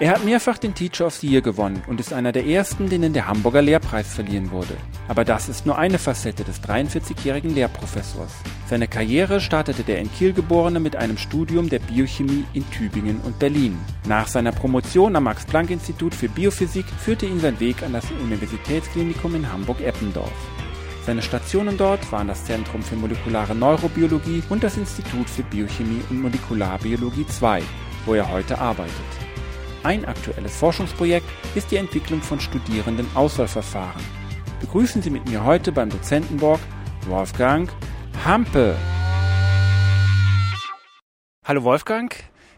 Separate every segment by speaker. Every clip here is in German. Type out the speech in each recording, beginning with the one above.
Speaker 1: Er hat mehrfach den Teacher of the Year gewonnen und ist einer der ersten, denen der Hamburger Lehrpreis verliehen wurde. Aber das ist nur eine Facette des 43-jährigen Lehrprofessors. Seine Karriere startete der in Kiel geborene mit einem Studium der Biochemie in Tübingen und Berlin. Nach seiner Promotion am Max-Planck-Institut für Biophysik führte ihn sein Weg an das Universitätsklinikum in Hamburg-Eppendorf. Seine Stationen dort waren das Zentrum für molekulare Neurobiologie und das Institut für Biochemie und Molekularbiologie II, wo er heute arbeitet. Ein aktuelles Forschungsprojekt ist die Entwicklung von Studierenden-Auswahlverfahren. Begrüßen Sie mit mir heute beim Dozentenborg Wolfgang Hampe. Hallo Wolfgang,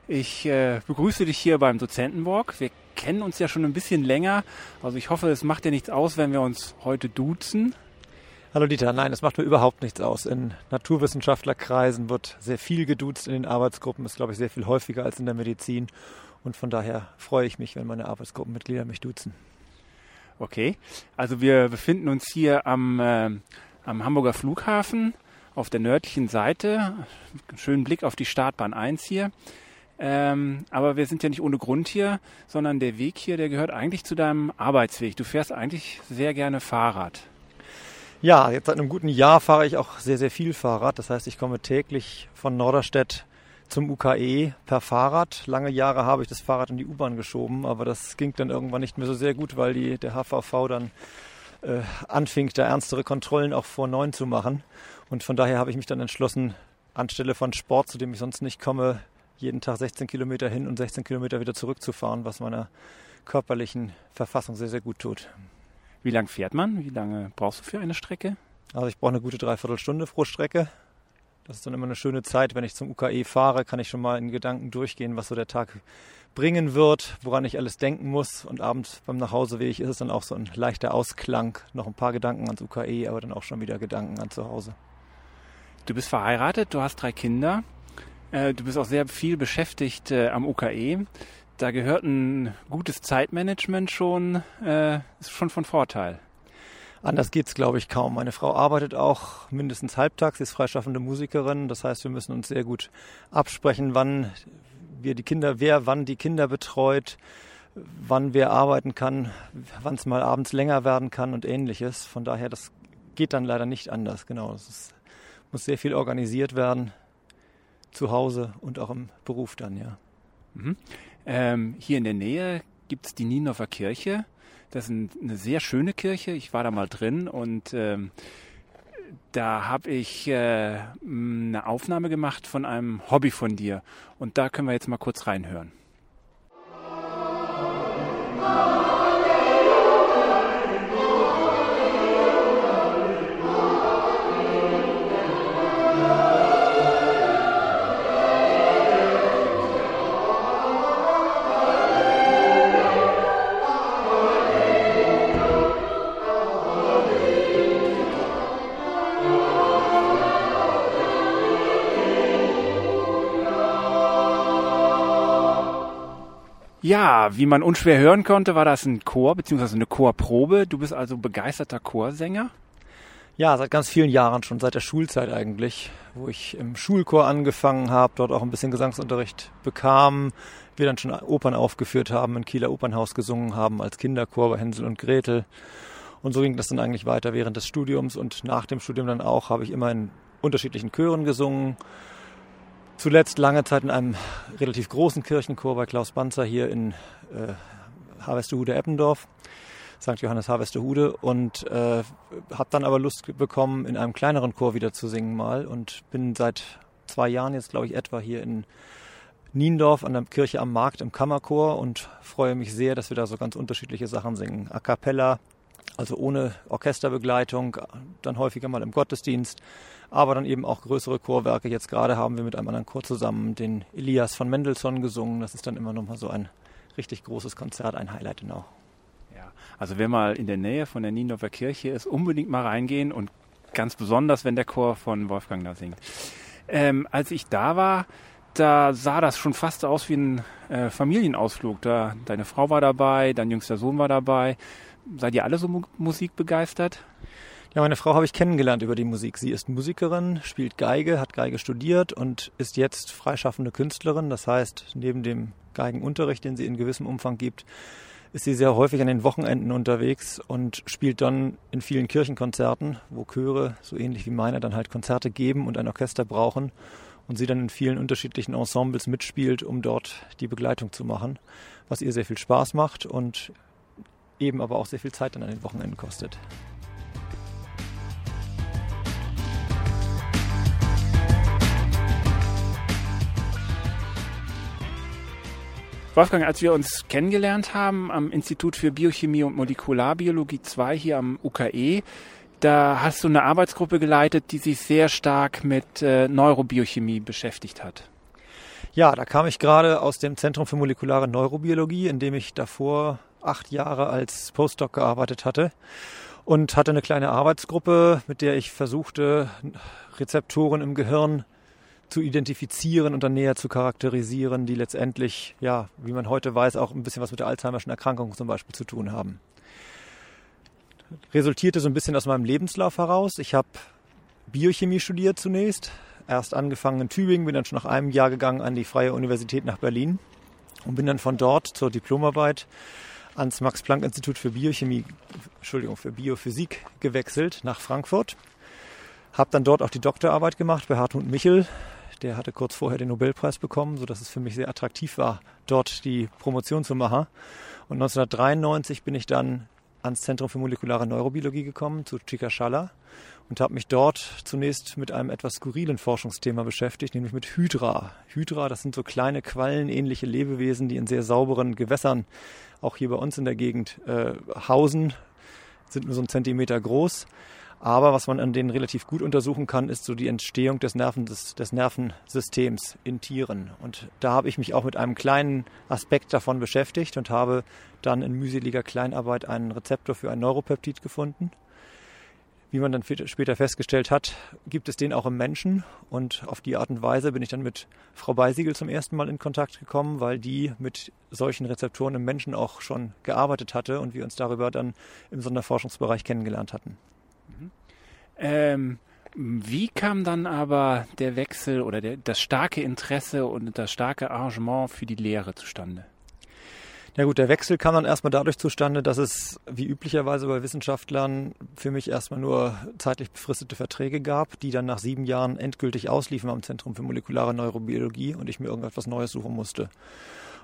Speaker 1: ich äh, begrüße dich hier beim Dozentenborg. Wir kennen uns ja schon ein bisschen länger, also ich hoffe, es macht dir nichts aus, wenn wir uns heute duzen.
Speaker 2: Hallo Dieter, nein, es macht mir überhaupt nichts aus. In Naturwissenschaftlerkreisen wird sehr viel geduzt in den Arbeitsgruppen, ist glaube ich sehr viel häufiger als in der Medizin. Und von daher freue ich mich, wenn meine Arbeitsgruppenmitglieder mich duzen.
Speaker 1: Okay, also wir befinden uns hier am, äh, am Hamburger Flughafen auf der nördlichen Seite. Schönen Blick auf die Startbahn 1 hier. Ähm, aber wir sind ja nicht ohne Grund hier, sondern der Weg hier, der gehört eigentlich zu deinem Arbeitsweg. Du fährst eigentlich sehr gerne Fahrrad.
Speaker 2: Ja, jetzt seit einem guten Jahr fahre ich auch sehr, sehr viel Fahrrad. Das heißt, ich komme täglich von Norderstedt zum UKE per Fahrrad. Lange Jahre habe ich das Fahrrad in die U-Bahn geschoben, aber das ging dann irgendwann nicht mehr so sehr gut, weil die, der HVV dann äh, anfing, da ernstere Kontrollen auch vor neun zu machen. Und von daher habe ich mich dann entschlossen, anstelle von Sport, zu dem ich sonst nicht komme, jeden Tag 16 Kilometer hin und 16 Kilometer wieder zurückzufahren, was meiner körperlichen Verfassung sehr, sehr gut tut.
Speaker 1: Wie lange fährt man? Wie lange brauchst du für eine Strecke?
Speaker 2: Also ich brauche eine gute Dreiviertelstunde pro Strecke. Das ist dann immer eine schöne Zeit, wenn ich zum UKE fahre, kann ich schon mal in Gedanken durchgehen, was so der Tag bringen wird, woran ich alles denken muss. Und abends beim Nachhauseweg ist es dann auch so ein leichter Ausklang, noch ein paar Gedanken ans UKE, aber dann auch schon wieder Gedanken an zu Hause.
Speaker 1: Du bist verheiratet, du hast drei Kinder, äh, du bist auch sehr viel beschäftigt äh, am UKE. Da gehört ein gutes Zeitmanagement schon, äh, ist schon von Vorteil.
Speaker 2: Anders geht's, glaube ich, kaum. Meine Frau arbeitet auch mindestens halbtags, sie ist freischaffende Musikerin. Das heißt, wir müssen uns sehr gut absprechen, wann wir die Kinder, wer wann die Kinder betreut, wann wer arbeiten kann, wann es mal abends länger werden kann und ähnliches. Von daher, das geht dann leider nicht anders. Genau, es muss sehr viel organisiert werden, zu Hause und auch im Beruf dann, ja.
Speaker 1: Mhm. Ähm, hier in der Nähe gibt es die Nienhofer Kirche. Das ist eine sehr schöne Kirche. Ich war da mal drin und ähm, da habe ich äh, eine Aufnahme gemacht von einem Hobby von dir. Und da können wir jetzt mal kurz reinhören. Ja, wie man unschwer hören konnte, war das ein Chor bzw. eine Chorprobe. Du bist also begeisterter Chorsänger?
Speaker 2: Ja, seit ganz vielen Jahren schon, seit der Schulzeit eigentlich, wo ich im Schulchor angefangen habe, dort auch ein bisschen Gesangsunterricht bekam, wir dann schon Opern aufgeführt haben, im Kieler Opernhaus gesungen haben als Kinderchor bei Hänsel und Gretel. Und so ging das dann eigentlich weiter während des Studiums und nach dem Studium dann auch habe ich immer in unterschiedlichen Chören gesungen, Zuletzt lange Zeit in einem relativ großen Kirchenchor bei Klaus Banzer hier in äh, Harvestehude-Eppendorf, St. Johannes Harvestehude und äh, habe dann aber Lust bekommen, in einem kleineren Chor wieder zu singen mal und bin seit zwei Jahren jetzt, glaube ich, etwa hier in Niendorf an der Kirche am Markt im Kammerchor und freue mich sehr, dass wir da so ganz unterschiedliche Sachen singen. A cappella, also ohne Orchesterbegleitung, dann häufiger mal im Gottesdienst, aber dann eben auch größere Chorwerke. Jetzt gerade haben wir mit einem anderen Chor zusammen den Elias von Mendelssohn gesungen. Das ist dann immer nochmal so ein richtig großes Konzert, ein Highlight genau.
Speaker 1: Ja, also wer mal in der Nähe von der Niendorfer Kirche ist, unbedingt mal reingehen und ganz besonders, wenn der Chor von Wolfgang da singt. Ähm, als ich da war, da sah das schon fast aus wie ein äh, Familienausflug. Da, deine Frau war dabei, dein jüngster Sohn war dabei. Seid ihr alle so mu Musik begeistert?
Speaker 2: Ja, meine Frau habe ich kennengelernt über die Musik. Sie ist Musikerin, spielt Geige, hat Geige studiert und ist jetzt freischaffende Künstlerin. Das heißt, neben dem Geigenunterricht, den sie in gewissem Umfang gibt, ist sie sehr häufig an den Wochenenden unterwegs und spielt dann in vielen Kirchenkonzerten, wo Chöre, so ähnlich wie meine, dann halt Konzerte geben und ein Orchester brauchen und sie dann in vielen unterschiedlichen Ensembles mitspielt, um dort die Begleitung zu machen, was ihr sehr viel Spaß macht und eben aber auch sehr viel Zeit dann an den Wochenenden kostet.
Speaker 1: Wolfgang, als wir uns kennengelernt haben am Institut für Biochemie und Molekularbiologie 2 hier am UKE, da hast du eine Arbeitsgruppe geleitet, die sich sehr stark mit äh, Neurobiochemie beschäftigt hat.
Speaker 2: Ja, da kam ich gerade aus dem Zentrum für molekulare Neurobiologie, in dem ich davor acht Jahre als Postdoc gearbeitet hatte und hatte eine kleine Arbeitsgruppe, mit der ich versuchte, Rezeptoren im Gehirn zu identifizieren und dann näher zu charakterisieren, die letztendlich, ja, wie man heute weiß, auch ein bisschen was mit der Alzheimerschen Erkrankung zum Beispiel zu tun haben. Resultierte so ein bisschen aus meinem Lebenslauf heraus. Ich habe Biochemie studiert zunächst, erst angefangen in Tübingen, bin dann schon nach einem Jahr gegangen an die Freie Universität nach Berlin und bin dann von dort zur Diplomarbeit ans Max-Planck-Institut für Biochemie, Entschuldigung, für Biophysik gewechselt nach Frankfurt. Habe dann dort auch die Doktorarbeit gemacht bei Hartmut Michel, der hatte kurz vorher den Nobelpreis bekommen, sodass es für mich sehr attraktiv war, dort die Promotion zu machen. Und 1993 bin ich dann ans Zentrum für molekulare Neurobiologie gekommen, zu Chikashala, und habe mich dort zunächst mit einem etwas skurrilen Forschungsthema beschäftigt, nämlich mit Hydra. Hydra, das sind so kleine quallenähnliche Lebewesen, die in sehr sauberen Gewässern, auch hier bei uns in der Gegend, äh, hausen, sind nur so einen Zentimeter groß aber was man an denen relativ gut untersuchen kann, ist so die Entstehung des, Nerven, des, des Nervensystems in Tieren. Und da habe ich mich auch mit einem kleinen Aspekt davon beschäftigt und habe dann in mühseliger Kleinarbeit einen Rezeptor für ein Neuropeptid gefunden. Wie man dann später festgestellt hat, gibt es den auch im Menschen. Und auf die Art und Weise bin ich dann mit Frau Beisiegel zum ersten Mal in Kontakt gekommen, weil die mit solchen Rezeptoren im Menschen auch schon gearbeitet hatte und wir uns darüber dann im Sonderforschungsbereich kennengelernt hatten.
Speaker 1: Ähm, wie kam dann aber der Wechsel oder der, das starke Interesse und das starke Arrangement für die Lehre zustande?
Speaker 2: Ja gut, der Wechsel kam dann erstmal dadurch zustande, dass es wie üblicherweise bei Wissenschaftlern für mich erstmal nur zeitlich befristete Verträge gab, die dann nach sieben Jahren endgültig ausliefen am Zentrum für molekulare Neurobiologie und ich mir irgendetwas Neues suchen musste.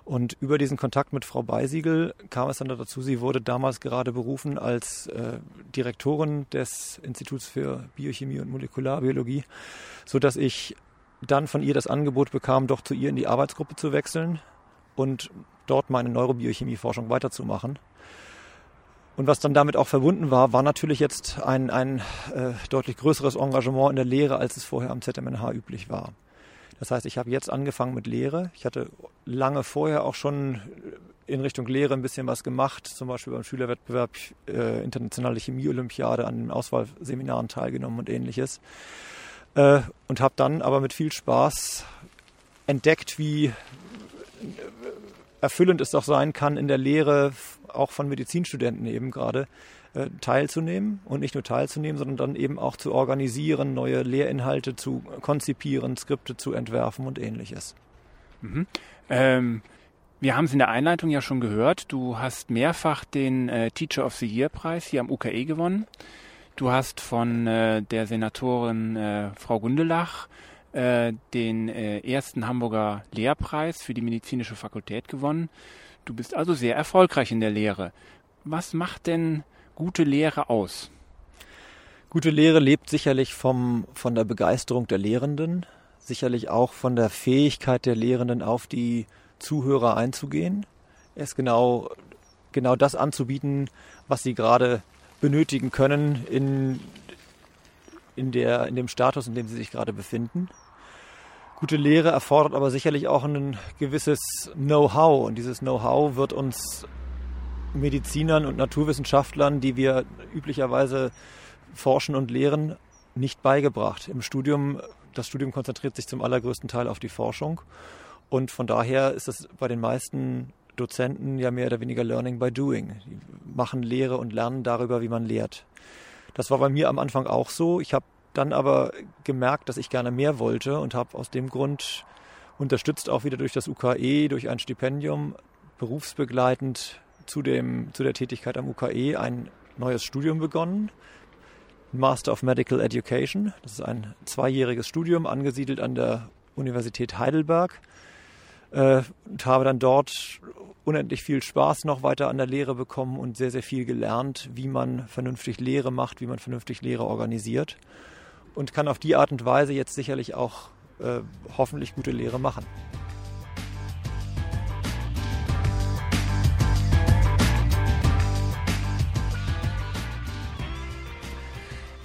Speaker 2: Und über diesen Kontakt mit Frau Beisiegel kam es dann dazu, sie wurde damals gerade berufen als äh, Direktorin des Instituts für Biochemie und Molekularbiologie, so dass ich dann von ihr das Angebot bekam, doch zu ihr in die Arbeitsgruppe zu wechseln und dort meine Neurobiochemie-Forschung weiterzumachen. Und was dann damit auch verbunden war, war natürlich jetzt ein, ein äh, deutlich größeres Engagement in der Lehre, als es vorher am ZMNH üblich war. Das heißt, ich habe jetzt angefangen mit Lehre. Ich hatte lange vorher auch schon in Richtung Lehre ein bisschen was gemacht, zum Beispiel beim Schülerwettbewerb äh, Internationale Chemie-Olympiade an den Auswahlseminaren teilgenommen und ähnliches. Äh, und habe dann aber mit viel Spaß entdeckt, wie erfüllend es doch sein kann, in der Lehre auch von Medizinstudenten eben gerade äh, teilzunehmen und nicht nur teilzunehmen, sondern dann eben auch zu organisieren, neue Lehrinhalte zu konzipieren, Skripte zu entwerfen und ähnliches.
Speaker 1: Mhm. Ähm, wir haben es in der Einleitung ja schon gehört. Du hast mehrfach den äh, Teacher of the Year Preis hier am UKE gewonnen. Du hast von äh, der Senatorin äh, Frau Gundelach äh, den äh, ersten Hamburger Lehrpreis für die medizinische Fakultät gewonnen. Du bist also sehr erfolgreich in der Lehre. Was macht denn gute Lehre aus?
Speaker 2: Gute Lehre lebt sicherlich vom, von der Begeisterung der Lehrenden, sicherlich auch von der Fähigkeit der Lehrenden auf die Zuhörer einzugehen, es genau, genau das anzubieten, was sie gerade benötigen können in, in, der, in dem Status, in dem sie sich gerade befinden. Gute Lehre erfordert aber sicherlich auch ein gewisses Know-how und dieses Know-how wird uns Medizinern und Naturwissenschaftlern, die wir üblicherweise forschen und lehren, nicht beigebracht. Im Studium, das Studium konzentriert sich zum allergrößten Teil auf die Forschung und von daher ist es bei den meisten Dozenten ja mehr oder weniger Learning by Doing. Die machen Lehre und lernen darüber, wie man lehrt. Das war bei mir am Anfang auch so. Ich habe dann aber gemerkt, dass ich gerne mehr wollte und habe aus dem Grund unterstützt auch wieder durch das UKE, durch ein Stipendium, berufsbegleitend zu, dem, zu der Tätigkeit am UKE ein neues Studium begonnen. Master of Medical Education. Das ist ein zweijähriges Studium, angesiedelt an der Universität Heidelberg. Äh, und habe dann dort unendlich viel Spaß noch weiter an der Lehre bekommen und sehr, sehr viel gelernt, wie man vernünftig Lehre macht, wie man vernünftig Lehre organisiert. Und kann auf die Art und Weise jetzt sicherlich auch äh, hoffentlich gute Lehre machen.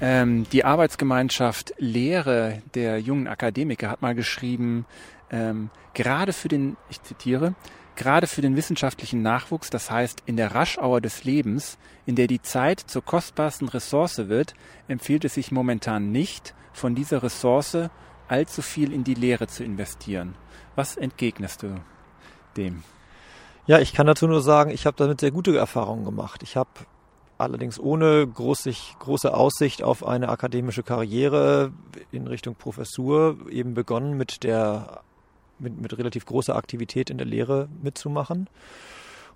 Speaker 1: Ähm, die Arbeitsgemeinschaft Lehre der jungen Akademiker hat mal geschrieben, ähm, gerade für den, ich zitiere, gerade für den wissenschaftlichen Nachwuchs, das heißt in der Raschauer des Lebens, in der die Zeit zur kostbarsten Ressource wird, empfiehlt es sich momentan nicht, von dieser Ressource allzu viel in die Lehre zu investieren. Was entgegnest du dem?
Speaker 2: Ja, ich kann dazu nur sagen, ich habe damit sehr gute Erfahrungen gemacht. Ich habe allerdings ohne großig, große Aussicht auf eine akademische Karriere in Richtung Professur eben begonnen mit der mit, mit relativ großer Aktivität in der Lehre mitzumachen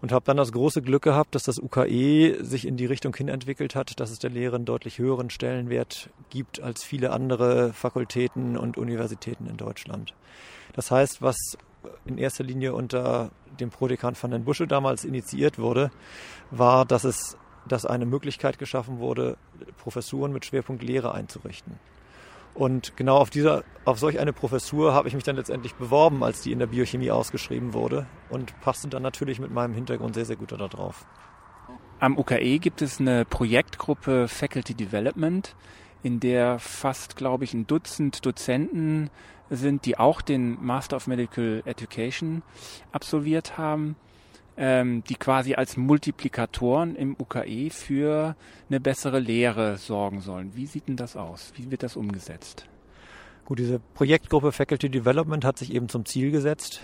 Speaker 2: und habe dann das große Glück gehabt, dass das UKE sich in die Richtung hin entwickelt hat, dass es der Lehre einen deutlich höheren Stellenwert gibt als viele andere Fakultäten und Universitäten in Deutschland. Das heißt, was in erster Linie unter dem Prodekan van den Busche damals initiiert wurde, war, dass es dass eine Möglichkeit geschaffen wurde, Professuren mit Schwerpunkt Lehre einzurichten. Und genau auf dieser, auf solch eine Professur habe ich mich dann letztendlich beworben, als die in der Biochemie ausgeschrieben wurde und passte dann natürlich mit meinem Hintergrund sehr, sehr gut darauf.
Speaker 1: Am UKE gibt es eine Projektgruppe Faculty Development, in der fast, glaube ich, ein Dutzend Dozenten sind, die auch den Master of Medical Education absolviert haben ähm, die quasi als Multiplikatoren im UKE für eine bessere Lehre sorgen sollen. Wie sieht denn das aus? Wie wird das umgesetzt?
Speaker 2: Gut, diese Projektgruppe Faculty Development hat sich eben zum Ziel gesetzt,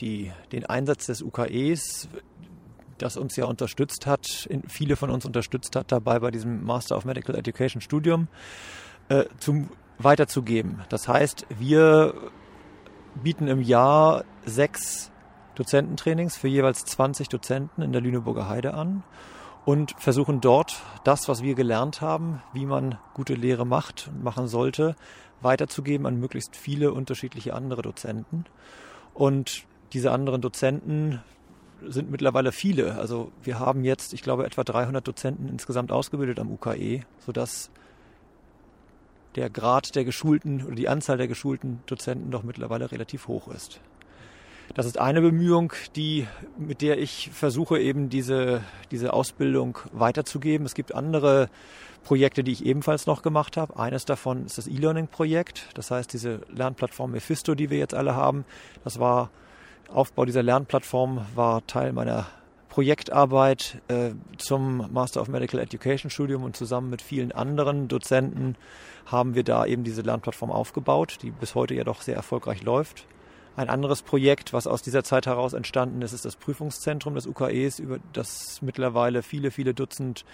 Speaker 2: die, den Einsatz des UKEs, das uns ja unterstützt hat, in, viele von uns unterstützt hat dabei bei diesem Master of Medical Education Studium, äh, zum, weiterzugeben. Das heißt, wir bieten im Jahr sechs Dozententrainings für jeweils 20 Dozenten in der Lüneburger Heide an und versuchen dort das, was wir gelernt haben, wie man gute Lehre macht und machen sollte, weiterzugeben an möglichst viele unterschiedliche andere Dozenten. Und diese anderen Dozenten sind mittlerweile viele. Also wir haben jetzt, ich glaube, etwa 300 Dozenten insgesamt ausgebildet am UKE, sodass der Grad der geschulten oder die Anzahl der geschulten Dozenten doch mittlerweile relativ hoch ist. Das ist eine Bemühung, die, mit der ich versuche, eben diese, diese Ausbildung weiterzugeben. Es gibt andere Projekte, die ich ebenfalls noch gemacht habe. Eines davon ist das E-Learning-Projekt. Das heißt, diese Lernplattform Mephisto, die wir jetzt alle haben, das war, Aufbau dieser Lernplattform war Teil meiner Projektarbeit äh, zum Master of Medical Education Studium und zusammen mit vielen anderen Dozenten haben wir da eben diese Lernplattform aufgebaut, die bis heute ja doch sehr erfolgreich läuft. Ein anderes Projekt, was aus dieser Zeit heraus entstanden ist, ist das Prüfungszentrum des UKEs, über das mittlerweile viele, viele Dutzend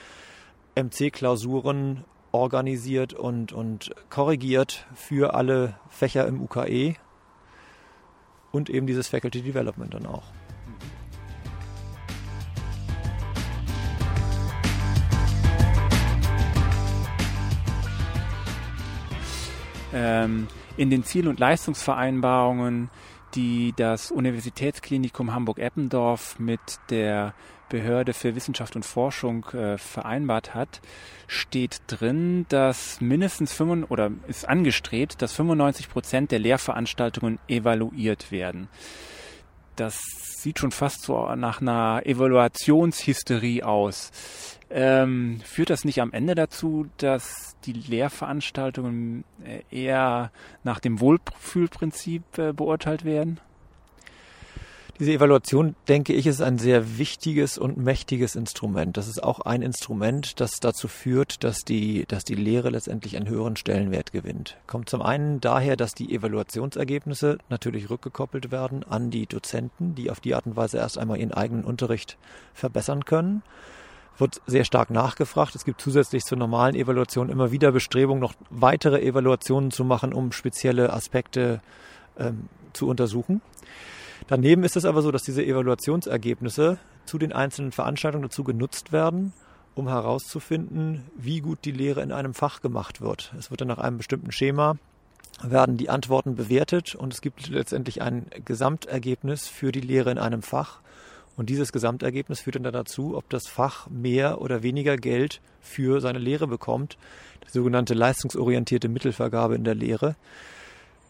Speaker 2: MC-Klausuren organisiert und, und korrigiert für alle Fächer im UKE und eben dieses Faculty Development dann auch.
Speaker 1: Ähm, in den Ziel- und Leistungsvereinbarungen die das Universitätsklinikum Hamburg-Eppendorf mit der Behörde für Wissenschaft und Forschung äh, vereinbart hat, steht drin, dass mindestens 5 oder ist angestrebt, dass 95 Prozent der Lehrveranstaltungen evaluiert werden. Das sieht schon fast so nach einer Evaluationshysterie aus. Ähm, führt das nicht am Ende dazu, dass die Lehrveranstaltungen äh, eher nach dem Wohlfühlprinzip äh, beurteilt werden?
Speaker 2: Diese Evaluation, denke ich, ist ein sehr wichtiges und mächtiges Instrument. Das ist auch ein Instrument, das dazu führt, dass die, dass die Lehre letztendlich einen höheren Stellenwert gewinnt. Kommt zum einen daher, dass die Evaluationsergebnisse natürlich rückgekoppelt werden an die Dozenten, die auf die Art und Weise erst einmal ihren eigenen Unterricht verbessern können wird sehr stark nachgefragt. Es gibt zusätzlich zur normalen Evaluation immer wieder Bestrebungen, noch weitere Evaluationen zu machen, um spezielle Aspekte ähm, zu untersuchen. Daneben ist es aber so, dass diese Evaluationsergebnisse zu den einzelnen Veranstaltungen dazu genutzt werden, um herauszufinden, wie gut die Lehre in einem Fach gemacht wird. Es wird dann nach einem bestimmten Schema werden die Antworten bewertet und es gibt letztendlich ein Gesamtergebnis für die Lehre in einem Fach. Und dieses Gesamtergebnis führt dann dazu, ob das Fach mehr oder weniger Geld für seine Lehre bekommt. Die sogenannte leistungsorientierte Mittelvergabe in der Lehre.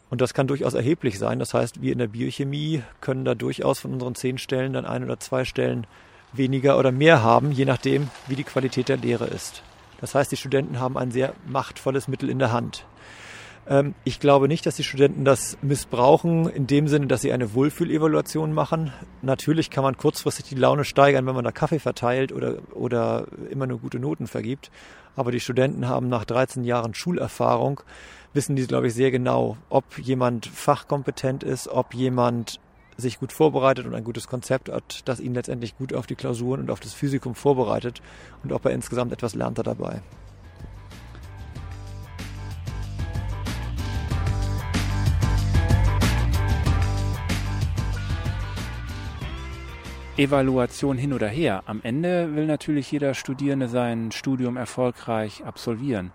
Speaker 2: Und das kann durchaus erheblich sein. Das heißt, wir in der Biochemie können da durchaus von unseren zehn Stellen dann ein oder zwei Stellen weniger oder mehr haben, je nachdem, wie die Qualität der Lehre ist. Das heißt, die Studenten haben ein sehr machtvolles Mittel in der Hand. Ähm, ich glaube nicht, dass die Studenten das missbrauchen, in dem Sinne, dass sie eine Wohlfühlevaluation machen. Natürlich kann man kurzfristig die Laune steigern, wenn man da Kaffee verteilt oder, oder immer nur gute Noten vergibt. Aber die Studenten haben nach 13 Jahren Schulerfahrung wissen die, glaube ich, sehr genau, ob jemand fachkompetent ist, ob jemand sich gut vorbereitet und ein gutes Konzept hat, das ihn letztendlich gut auf die Klausuren und auf das Physikum vorbereitet und ob er insgesamt etwas lernt er dabei.
Speaker 1: Evaluation hin oder her. Am Ende will natürlich jeder Studierende sein Studium erfolgreich absolvieren.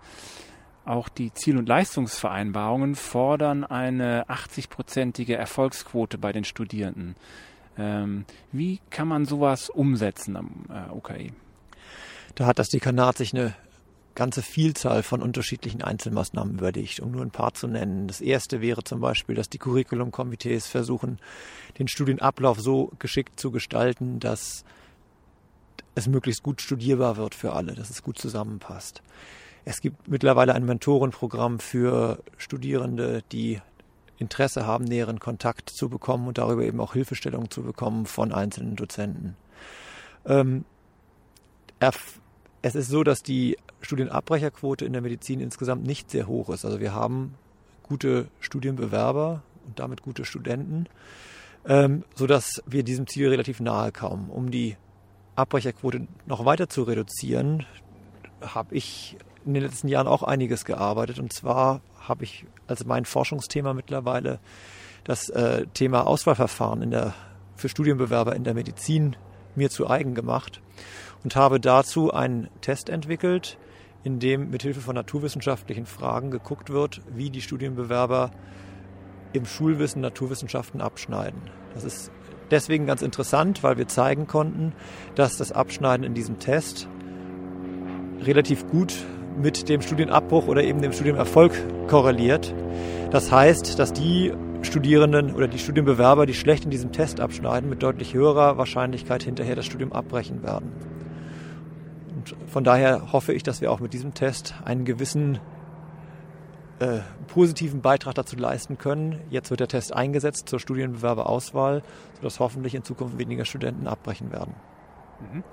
Speaker 1: Auch die Ziel- und Leistungsvereinbarungen fordern eine 80-prozentige Erfolgsquote bei den Studierenden. Ähm, wie kann man sowas umsetzen am äh, UKE?
Speaker 2: Da hat das Dekanat sich eine ganze Vielzahl von unterschiedlichen Einzelmaßnahmen überlegt, um nur ein paar zu nennen. Das erste wäre zum Beispiel, dass die Curriculum-Komitees versuchen, den Studienablauf so geschickt zu gestalten, dass es möglichst gut studierbar wird für alle, dass es gut zusammenpasst. Es gibt mittlerweile ein Mentorenprogramm für Studierende, die Interesse haben, näheren Kontakt zu bekommen und darüber eben auch Hilfestellung zu bekommen von einzelnen Dozenten. Ähm, es ist so, dass die Studienabbrecherquote in der Medizin insgesamt nicht sehr hoch ist. Also wir haben gute Studienbewerber und damit gute Studenten, ähm, sodass wir diesem Ziel relativ nahe kommen. Um die Abbrecherquote noch weiter zu reduzieren, habe ich in den letzten Jahren auch einiges gearbeitet. Und zwar habe ich als mein Forschungsthema mittlerweile das äh, Thema Auswahlverfahren in der, für Studienbewerber in der Medizin mir zu eigen gemacht und habe dazu einen Test entwickelt, in dem mithilfe von naturwissenschaftlichen Fragen geguckt wird, wie die Studienbewerber im Schulwissen Naturwissenschaften abschneiden. Das ist deswegen ganz interessant, weil wir zeigen konnten, dass das Abschneiden in diesem Test relativ gut mit dem Studienabbruch oder eben dem Studienerfolg korreliert. Das heißt, dass die Studierenden oder die Studienbewerber, die schlecht in diesem Test abschneiden, mit deutlich höherer Wahrscheinlichkeit hinterher das Studium abbrechen werden. Und von daher hoffe ich, dass wir auch mit diesem Test einen gewissen äh, positiven Beitrag dazu leisten können. Jetzt wird der Test eingesetzt zur Studienbewerberauswahl, sodass hoffentlich in Zukunft weniger Studenten abbrechen werden.
Speaker 1: Mhm.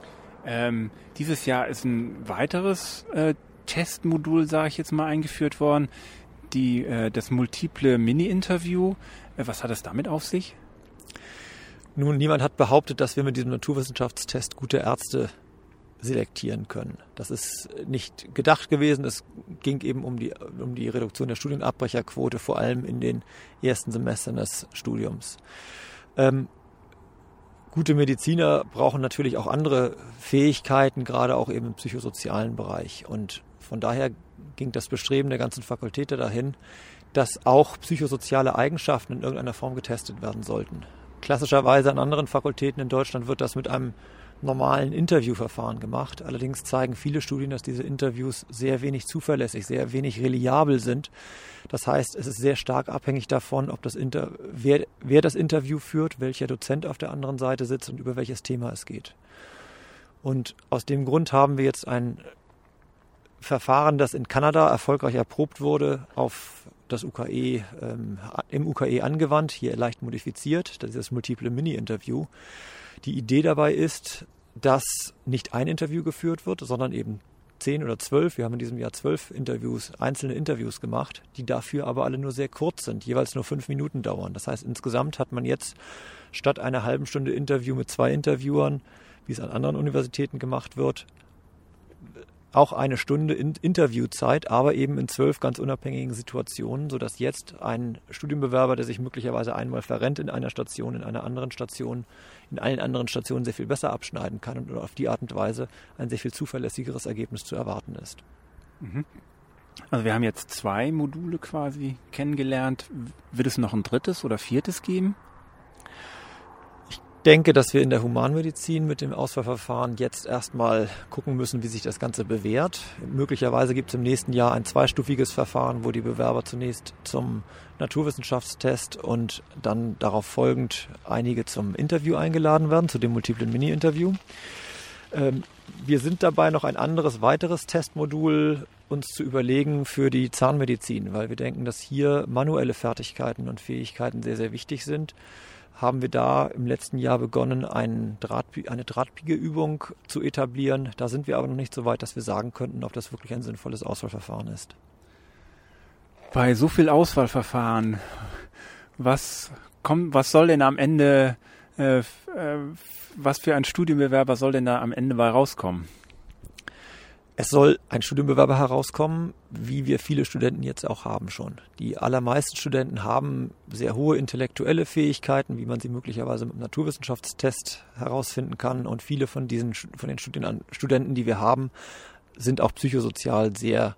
Speaker 1: Ähm, dieses Jahr ist ein weiteres äh, Testmodul, sage ich jetzt mal, eingeführt worden, die, äh, das multiple Mini-Interview. Äh, was hat es damit auf sich?
Speaker 2: Nun, niemand hat behauptet, dass wir mit diesem Naturwissenschaftstest gute Ärzte selektieren können. Das ist nicht gedacht gewesen. Es ging eben um die, um die Reduktion der Studienabbrecherquote, vor allem in den ersten Semestern des Studiums. Ähm, gute Mediziner brauchen natürlich auch andere Fähigkeiten, gerade auch eben im psychosozialen Bereich. Und von daher ging das Bestreben der ganzen Fakultät dahin, dass auch psychosoziale Eigenschaften in irgendeiner Form getestet werden sollten. Klassischerweise an anderen Fakultäten in Deutschland wird das mit einem normalen Interviewverfahren gemacht. Allerdings zeigen viele Studien, dass diese Interviews sehr wenig zuverlässig, sehr wenig reliabel sind. Das heißt, es ist sehr stark abhängig davon, ob das Inter wer, wer das Interview führt, welcher Dozent auf der anderen Seite sitzt und über welches Thema es geht. Und aus dem Grund haben wir jetzt ein Verfahren, das in Kanada erfolgreich erprobt wurde, auf das UKE ähm, im UKE angewandt, hier leicht modifiziert. Das ist das Multiple Mini-Interview. Die Idee dabei ist, dass nicht ein Interview geführt wird, sondern eben zehn oder zwölf. Wir haben in diesem Jahr zwölf Interviews, einzelne Interviews gemacht, die dafür aber alle nur sehr kurz sind, jeweils nur fünf Minuten dauern. Das heißt, insgesamt hat man jetzt statt einer halben Stunde Interview mit zwei Interviewern, wie es an anderen Universitäten gemacht wird, auch eine Stunde in Interviewzeit, aber eben in zwölf ganz unabhängigen Situationen, sodass jetzt ein Studienbewerber, der sich möglicherweise einmal verrennt in einer Station, in einer anderen Station, in allen anderen Stationen sehr viel besser abschneiden kann und auf die Art und Weise ein sehr viel zuverlässigeres Ergebnis zu erwarten ist.
Speaker 1: Mhm. Also wir haben jetzt zwei Module quasi kennengelernt. Wird es noch ein drittes oder viertes geben?
Speaker 2: Denke, dass wir in der Humanmedizin mit dem Auswahlverfahren jetzt erstmal gucken müssen, wie sich das Ganze bewährt. Möglicherweise gibt es im nächsten Jahr ein zweistufiges Verfahren, wo die Bewerber zunächst zum Naturwissenschaftstest und dann darauf folgend einige zum Interview eingeladen werden, zu dem multiplen Mini-Interview. Ähm, wir sind dabei, noch ein anderes, weiteres Testmodul uns zu überlegen für die Zahnmedizin, weil wir denken, dass hier manuelle Fertigkeiten und Fähigkeiten sehr, sehr wichtig sind haben wir da im letzten Jahr begonnen, Draht, eine Drahtbiegeübung zu etablieren. Da sind wir aber noch nicht so weit, dass wir sagen könnten, ob das wirklich ein sinnvolles Auswahlverfahren ist.
Speaker 1: Bei so viel Auswahlverfahren, was kommt, was soll denn am Ende, äh, äh, was für ein Studienbewerber soll denn da am Ende bei rauskommen?
Speaker 2: Es soll ein Studienbewerber herauskommen, wie wir viele Studenten jetzt auch haben schon. Die allermeisten Studenten haben sehr hohe intellektuelle Fähigkeiten, wie man sie möglicherweise mit dem Naturwissenschaftstest herausfinden kann. Und viele von diesen von den Studenten, die wir haben, sind auch psychosozial sehr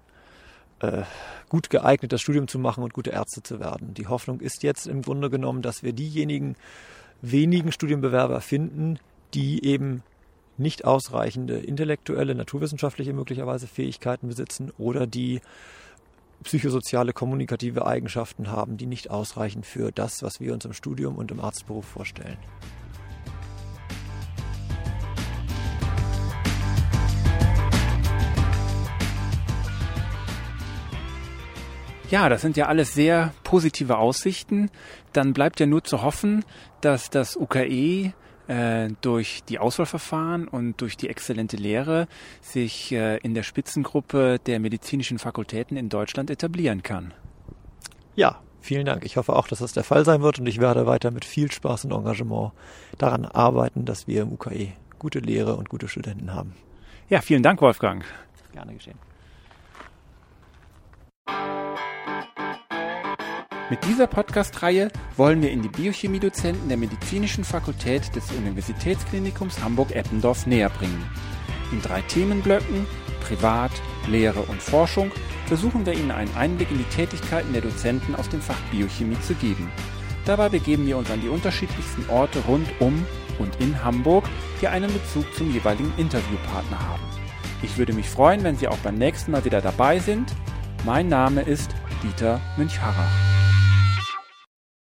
Speaker 2: äh, gut geeignet, das Studium zu machen und gute Ärzte zu werden. Die Hoffnung ist jetzt im Grunde genommen, dass wir diejenigen wenigen Studienbewerber finden, die eben nicht ausreichende intellektuelle, naturwissenschaftliche möglicherweise Fähigkeiten besitzen oder die psychosoziale, kommunikative Eigenschaften haben, die nicht ausreichen für das, was wir uns im Studium und im Arztberuf vorstellen.
Speaker 1: Ja, das sind ja alles sehr positive Aussichten. Dann bleibt ja nur zu hoffen, dass das UKE äh, durch die Auswahlverfahren und durch die exzellente Lehre sich äh, in der Spitzengruppe der medizinischen Fakultäten in Deutschland etablieren kann.
Speaker 2: Ja, vielen Dank. Ich hoffe auch, dass das der Fall sein wird und ich werde weiter mit viel Spaß und Engagement daran arbeiten, dass wir im UKE gute Lehre und gute Studenten haben.
Speaker 1: Ja, vielen Dank, Wolfgang.
Speaker 2: Gerne geschehen.
Speaker 1: Mit dieser Podcast-Reihe wollen wir in die Biochemie-Dozenten der Medizinischen Fakultät des Universitätsklinikums Hamburg-Eppendorf näher bringen. In drei Themenblöcken Privat, Lehre und Forschung versuchen wir Ihnen einen Einblick in die Tätigkeiten der Dozenten aus dem Fach Biochemie zu geben. Dabei begeben wir uns an die unterschiedlichsten Orte rund um und in Hamburg, die einen Bezug zum jeweiligen Interviewpartner haben. Ich würde mich freuen, wenn Sie auch beim nächsten Mal wieder dabei sind. Mein Name ist Dieter Münchharrach.